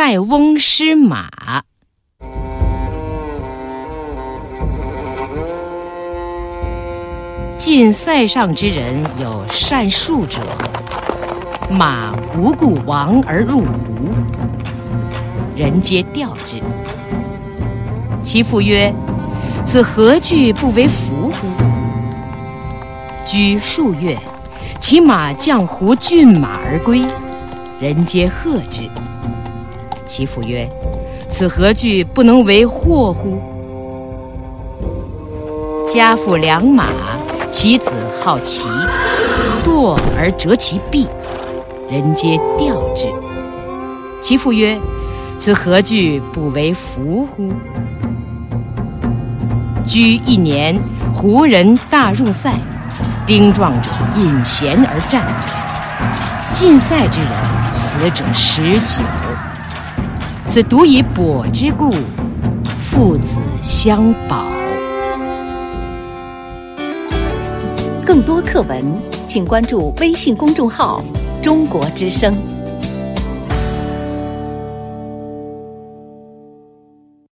塞翁失马。晋塞上之人有善术者，马无故亡而入胡，人皆吊之。其父曰：“此何惧不为福乎？”居数月，其马将胡骏马而归，人皆贺之。其父曰：“此何惧不能为祸乎？”家父良马。其子好骑，堕而折其臂，人皆吊之。其父曰：“此何惧不为福乎？”居一年，胡人大入塞，丁壮者引弦而战，进塞之人死者十九。此独以跛之故，父子相保。更多课文，请关注微信公众号“中国之声”。